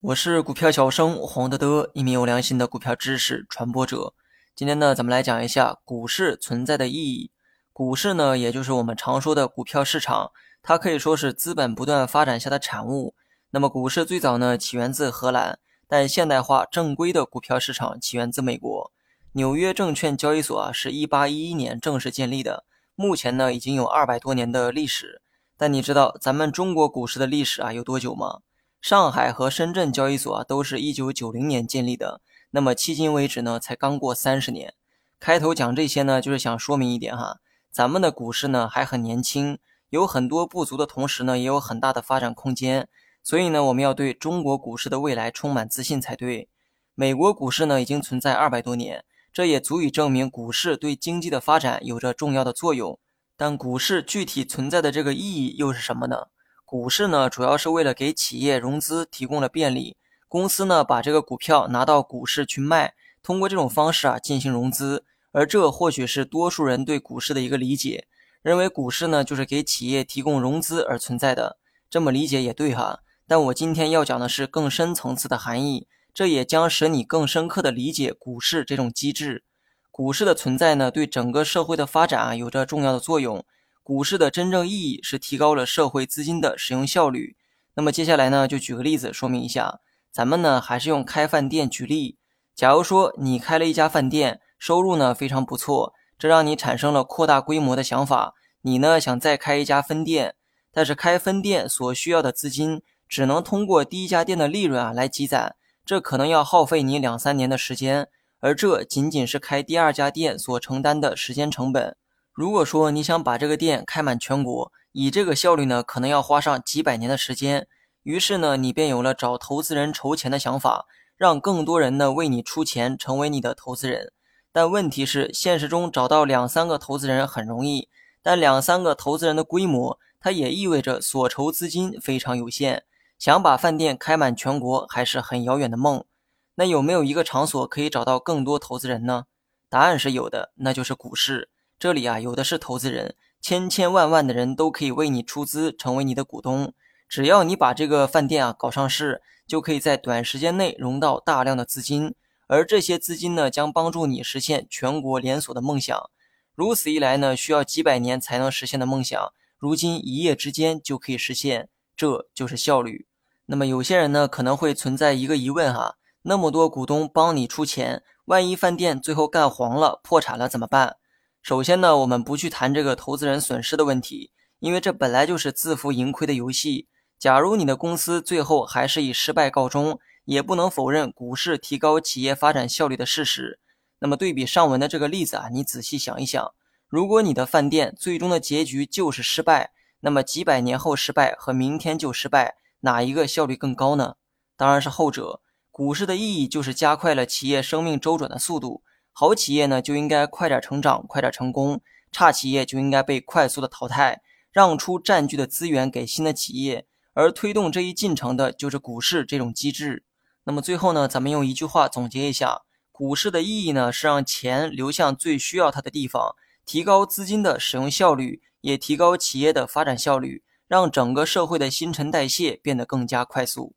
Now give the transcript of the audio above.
我是股票小生黄德德，一名有良心的股票知识传播者。今天呢，咱们来讲一下股市存在的意义。股市呢，也就是我们常说的股票市场，它可以说是资本不断发展下的产物。那么，股市最早呢，起源自荷兰，但现代化正规的股票市场起源自美国。纽约证券交易所啊，是一八一一年正式建立的，目前呢，已经有二百多年的历史。但你知道咱们中国股市的历史啊有多久吗？上海和深圳交易所啊都是一九九零年建立的，那么迄今为止呢才刚过三十年。开头讲这些呢，就是想说明一点哈，咱们的股市呢还很年轻，有很多不足的同时呢，也有很大的发展空间。所以呢，我们要对中国股市的未来充满自信才对。美国股市呢已经存在二百多年，这也足以证明股市对经济的发展有着重要的作用。但股市具体存在的这个意义又是什么呢？股市呢，主要是为了给企业融资提供了便利。公司呢，把这个股票拿到股市去卖，通过这种方式啊进行融资。而这或许是多数人对股市的一个理解，认为股市呢就是给企业提供融资而存在的。这么理解也对哈。但我今天要讲的是更深层次的含义，这也将使你更深刻的理解股市这种机制。股市的存在呢，对整个社会的发展啊有着重要的作用。股市的真正意义是提高了社会资金的使用效率。那么接下来呢，就举个例子说明一下。咱们呢还是用开饭店举例。假如说你开了一家饭店，收入呢非常不错，这让你产生了扩大规模的想法。你呢想再开一家分店，但是开分店所需要的资金只能通过第一家店的利润啊来积攒，这可能要耗费你两三年的时间。而这仅仅是开第二家店所承担的时间成本。如果说你想把这个店开满全国，以这个效率呢，可能要花上几百年的时间。于是呢，你便有了找投资人筹钱的想法，让更多人呢为你出钱，成为你的投资人。但问题是，现实中找到两三个投资人很容易，但两三个投资人的规模，它也意味着所筹资金非常有限。想把饭店开满全国，还是很遥远的梦。那有没有一个场所可以找到更多投资人呢？答案是有的，那就是股市。这里啊，有的是投资人，千千万万的人都可以为你出资，成为你的股东。只要你把这个饭店啊搞上市，就可以在短时间内融到大量的资金，而这些资金呢，将帮助你实现全国连锁的梦想。如此一来呢，需要几百年才能实现的梦想，如今一夜之间就可以实现，这就是效率。那么有些人呢，可能会存在一个疑问哈。那么多股东帮你出钱，万一饭店最后干黄了、破产了怎么办？首先呢，我们不去谈这个投资人损失的问题，因为这本来就是自负盈亏的游戏。假如你的公司最后还是以失败告终，也不能否认股市提高企业发展效率的事实。那么对比上文的这个例子啊，你仔细想一想，如果你的饭店最终的结局就是失败，那么几百年后失败和明天就失败，哪一个效率更高呢？当然是后者。股市的意义就是加快了企业生命周转的速度。好企业呢就应该快点成长，快点成功；差企业就应该被快速的淘汰，让出占据的资源给新的企业。而推动这一进程的就是股市这种机制。那么最后呢，咱们用一句话总结一下：股市的意义呢是让钱流向最需要它的地方，提高资金的使用效率，也提高企业的发展效率，让整个社会的新陈代谢变得更加快速。